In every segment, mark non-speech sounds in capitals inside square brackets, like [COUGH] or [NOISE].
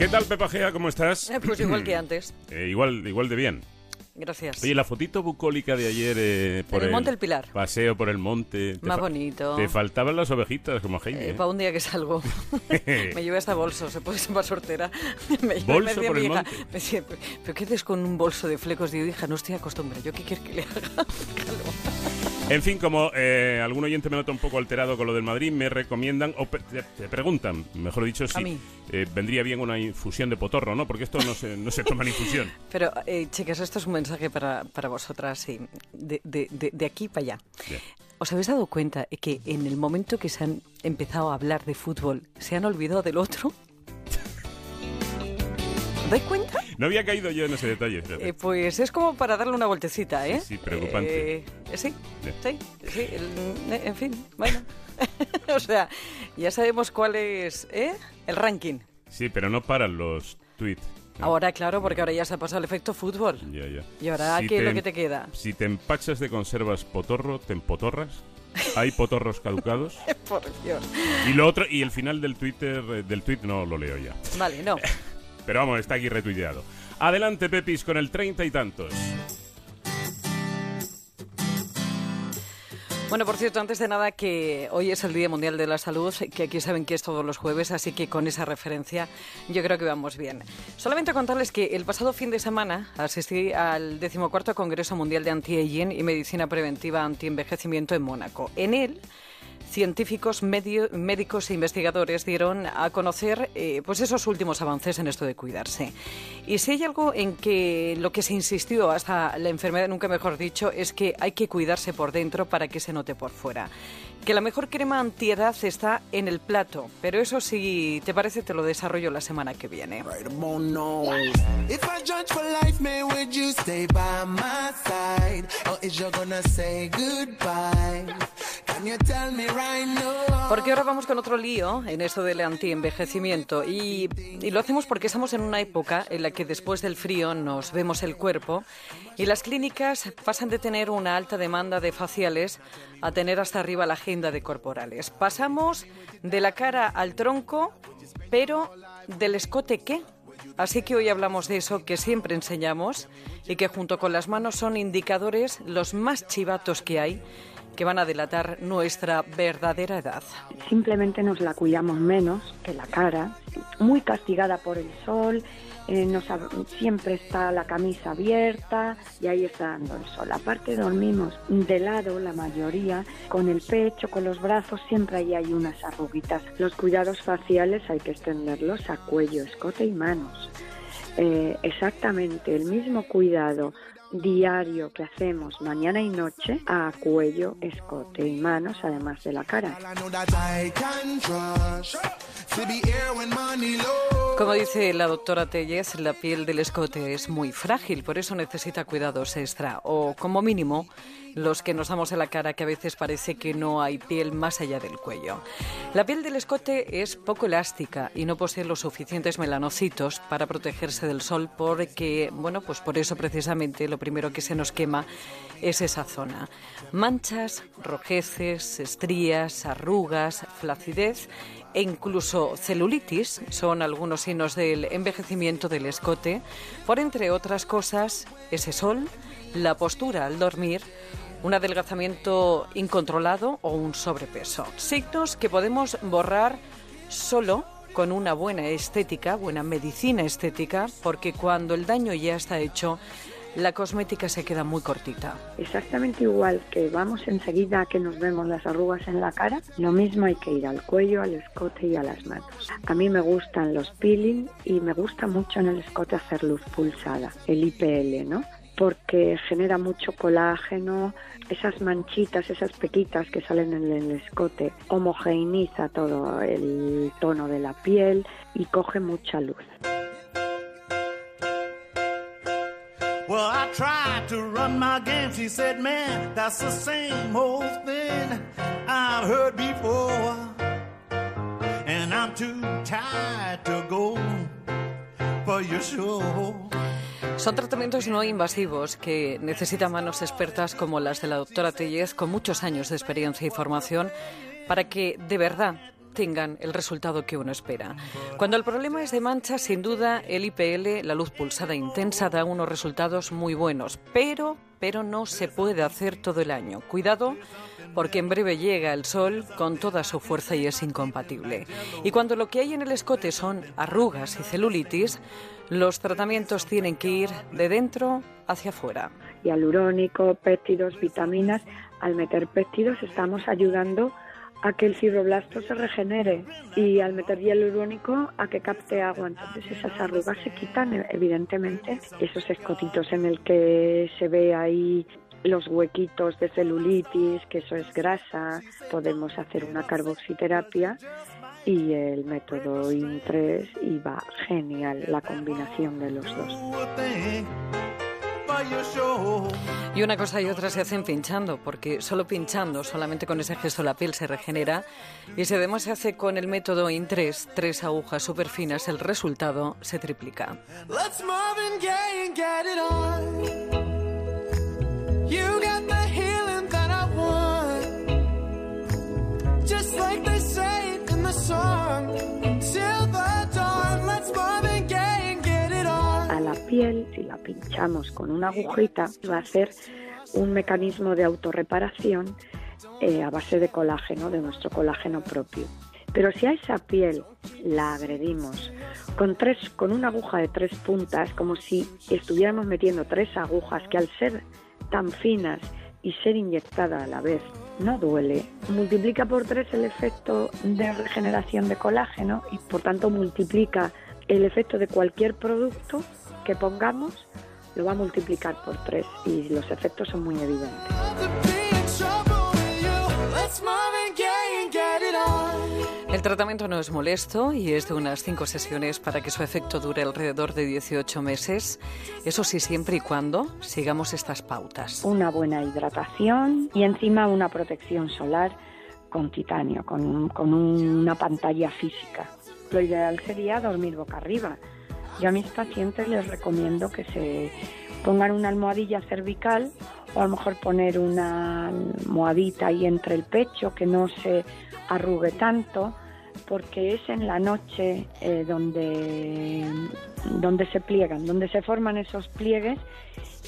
¿Qué tal, Pepa Gea? ¿Cómo estás? Eh, pues igual que antes. [CLEARS THROAT] Eh, igual, igual de bien. Gracias. Oye, la fotito bucólica de ayer eh, por En el Monte del Pilar. Paseo por el monte. te Más bonito. Te faltaban las ovejitas, como Jaime. Eh, ¿eh? para un día que salgo. [LAUGHS] [LAUGHS] me llevé hasta bolso, se puede ser más sortera. [LAUGHS] me llevé, ¿Bolso me por el hija, monte? me decía, ¿pero qué haces con un bolso de flecos? Digo, hija, no estoy acostumbrada. ¿Yo qué quieres que le haga? En fin, como eh, algún oyente me nota un poco alterado con lo del Madrid, me recomiendan, o te, preguntan, mejor dicho, si eh, vendría bien una infusión de potorro, ¿no? Porque esto no se, no se toma en infusión. [LAUGHS] Pero, eh, chicas, esto es un mensaje para, para vosotras, sí, de, de- de- de aquí para allá. Bien. ¿Os habéis dado cuenta que en el momento que se han empezado a hablar de fútbol, se han olvidado del otro? ¿Os dais cuenta? No había caído yo en ese detalle. Eh, pues es como para darle una vueltecita, ¿eh? Sí, sí, preocupante. Eh, sí, sí, sí, el- eh, en fin, bueno. [LAUGHS] o sea, ya sabemos cuál es ¿eh? el ranking. Sí, pero no paran los tweets. Ahora, claro, porque ahora ya se ha pasado el efecto fútbol. Ya, ya. Y ahora, Si ¿qué es lo que te queda? Si te empachas de conservas potorro, te empotorras. Hay [LAUGHS] potorros caducados. Por Dios. Y lo otro, y el final del Twitter, eh, del tweet no lo leo ya. Vale, no. [LAUGHS] Pero vamos, está aquí retuiteado. Adelante, Pepis, con el treinta y tantos. Bueno, por cierto, antes de nada, que hoy es el Día Mundial de la Salud, que aquí saben que es todos los jueves, así que con esa referencia yo creo que vamos bien. Solamente contarles que el pasado fin de semana asistí al decimocuarto Congreso Mundial de Anti-Aging y Medicina Preventiva Anti-Envejecimiento en Mónaco. En él, científicos, medio- médicos e investigadores dieron a conocer eh, pues esos últimos avances en esto de cuidarse. Y si hay algo en que lo que se insistió hasta la enfermedad, nunca mejor dicho, es que hay que cuidarse por dentro para que se note por fuera. Que la mejor crema antiedad está en el plato, pero eso si te parece te lo desarrollo la semana que viene. Porque ahora vamos con otro lío en esto del antienvejecimiento y, y lo hacemos porque estamos en una época en la que después del frío nos vemos el cuerpo y las clínicas pasan de tener una alta demanda de faciales a tener hasta arriba la agenda de corporales. Pasamos de la cara al tronco, pero del escote qué? Así que hoy hablamos de eso que siempre enseñamos y que junto con las manos son indicadores los más chivatos que hay que van a delatar nuestra verdadera edad. simplemente nos la cuidamos menos que la cara, muy castigada por el sol, eh, nos siempre está la camisa abierta y ahí está dando el sol. Aparte dormimos de lado la mayoría, con el pecho, con los brazos, siempre ahí hay unas arruguitas. Los cuidados faciales hay que extenderlos a cuello, escote y manos. Eh, exactamente el mismo cuidado diario que hacemos mañana y noche a cuello, escote y manos, además de la cara. Como dice la doctora Tellez, la piel del escote es muy frágil, por eso necesita cuidados extra, o como mínimo los que nos damos en la cara, que a veces parece que no hay piel más allá del cuello. La piel del escote es poco elástica y no posee los suficientes melanocitos para protegerse del sol, porque, bueno, pues por eso precisamente lo primero que se nos quema es esa zona. Manchas, rojeces, estrías, arrugas, flacidez e incluso celulitis son algunos signos del envejecimiento del escote, por entre otras cosas ese sol, la postura al dormir, un adelgazamiento incontrolado o un sobrepeso. Signos que podemos borrar solo con una buena estética, buena medicina estética, porque cuando el daño ya está hecho, la cosmética se queda muy cortita. Exactamente igual que vamos enseguida que nos vemos las arrugas en la cara, lo mismo hay que ir al cuello, al escote y a las manos. A mí me gustan los peeling y me gusta mucho en el escote hacer luz pulsada, el IPL, ¿no? Porque genera mucho colágeno, esas manchitas, esas pequitas que salen en el escote, homogeneiza todo el tono de la piel y coge mucha luz. Well, I tried to run my game. She said, Man, that's the same old thing I've heard before. And I'm too tired to go for your show. Son tratamientos no invasivos que necesitan manos expertas como las de la doctora Tellez con muchos años de experiencia y formación para que de verdad obtengan el resultado que uno espera. Cuando el problema es de mancha, sin duda el IPL, la luz pulsada intensa, da unos resultados muy buenos, pero, pero no se puede hacer todo el año. Cuidado, porque en breve llega el sol con toda su fuerza y es incompatible. Y cuando lo que hay en el escote son arrugas y celulitis, los tratamientos tienen que ir de dentro hacia afuera. Hialurónico, péptidos, vitaminas. Al meter péptidos estamos ayudando que el fibroblasto se regenere y al meter hialurónico a que capte agua. Entonces esas arrugas se quitan, evidentemente. Esos escotitos en el que se ve ahí los huequitos de celulitis, que eso es grasa, podemos hacer una carboxiterapia y el método IN3 y va genial la combinación de los dos. Y una cosa y otra se hacen pinchando, porque solo pinchando, solamente con ese gesto la piel se regenera. Y si además se hace con el método IN3, tres agujas súper finas, el resultado se triplica. Let's Gaye and get it on. You got si la pinchamos con una agujita, va a ser un mecanismo de autorreparación eh, a base de colágeno, de nuestro colágeno propio. Pero si a esa piel la agredimos con, tres, con una aguja de tres puntas, como si estuviéramos metiendo tres agujas que al ser tan finas y ser inyectada a la vez no duele, multiplica por tres el efecto de regeneración de colágeno y por tanto multiplica el efecto de cualquier producto que pongamos, lo va a multiplicar por tres y los efectos son muy evidentes. El tratamiento no es molesto y es de unas cinco sesiones para que su efecto dure alrededor de 18 meses. Eso sí, siempre y cuando sigamos estas pautas. Una buena hidratación y encima una protección solar con titanio, con, con una pantalla física. Lo ideal sería dormir boca arriba. Yo a mis pacientes les recomiendo que se pongan una almohadilla cervical o a lo mejor poner una almohadita ahí entre el pecho que no se arrugue tanto porque es en la noche eh, donde, donde se pliegan, donde se forman esos pliegues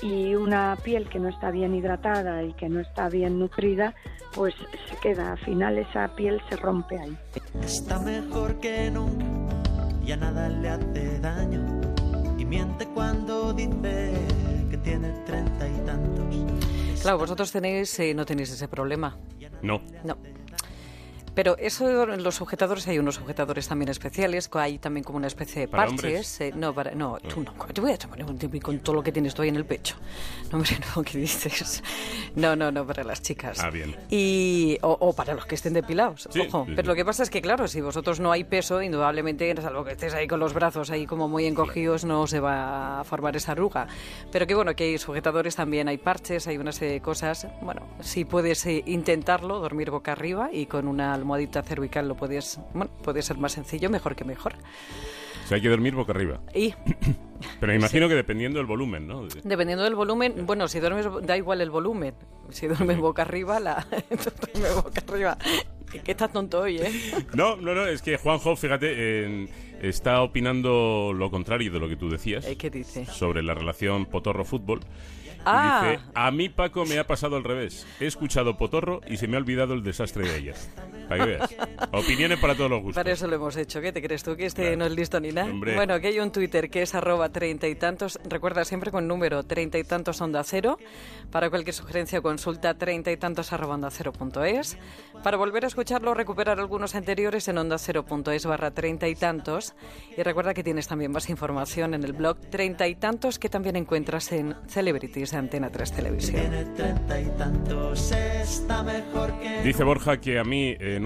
y una piel que no está bien hidratada y que no está bien nutrida, pues se queda, al final esa piel se rompe ahí. Está mejor que nunca, ya nada le hace daño. Y miente cuando dice que tiene treinta y tantos. Claro, vosotros tenéis, eh, no tenéis ese problema. No. No. Pero eso, los sujetadores, hay unos sujetadores también especiales, hay también como una especie de ¿Para parches. eh, no, para, no, tú no. ¿cómo Te voy a tomar un tipi con todo lo que tienes tú ahí en el pecho. No, hombre, [LAUGHS] no, ¿qué dices? No, no, no, para las chicas. Ah, bien. Y, o, o para los que estén depilados, Sí, ojo. sí, Pero sí. lo que pasa es que, claro, si vosotros no hay peso, indudablemente, salvo que estés ahí con los brazos ahí como muy encogidos, no se va a formar esa arruga. Pero que bueno, que hay sujetadores también, hay parches, hay una serie de cosas. Bueno, si puedes eh, intentarlo, dormir boca arriba y con una almohadita cervical lo puedes, bueno, puede ser más sencillo, mejor que mejor. O sea, hay que dormir boca arriba. Y [COUGHS] Pero me imagino que dependiendo del volumen, ¿no? De- dependiendo del volumen, bueno, si duermes, da igual el volumen. Si duermes boca arriba, la [LAUGHS] duerme boca arriba. Que estás tonto hoy, ¿eh? [LAUGHS] No, no, no, es que Juanjo, fíjate, en- está opinando lo contrario de lo que tú decías Eh, ¿Qué dice? sobre la relación Potorro-Fútbol. Ah. dice, a mí Paco me ha pasado al revés. He escuchado Potorro y se me ha olvidado el desastre de ayer. Para que veas. Opiniones para todos los gustos. Para eso lo hemos hecho. ¿Qué te crees tú? Que este Claro. no es listo ni nada. Hombre. Bueno, que hay un Twitter que es arroba treinta y tantos. Recuerda siempre con número treinta y tantos onda cero. Para cualquier sugerencia o consulta treinta y tantos arroba onda cero punto es. Para volver a escucharlo recuperar algunos anteriores en onda cero punto es barra treinta y tantos. Y recuerda que tienes también más información en el blog treinta y tantos que también encuentras en Celebrities de Antena 3 Televisión. Tiene treinta y tantos, está mejor que Dice Borja que a mí eh,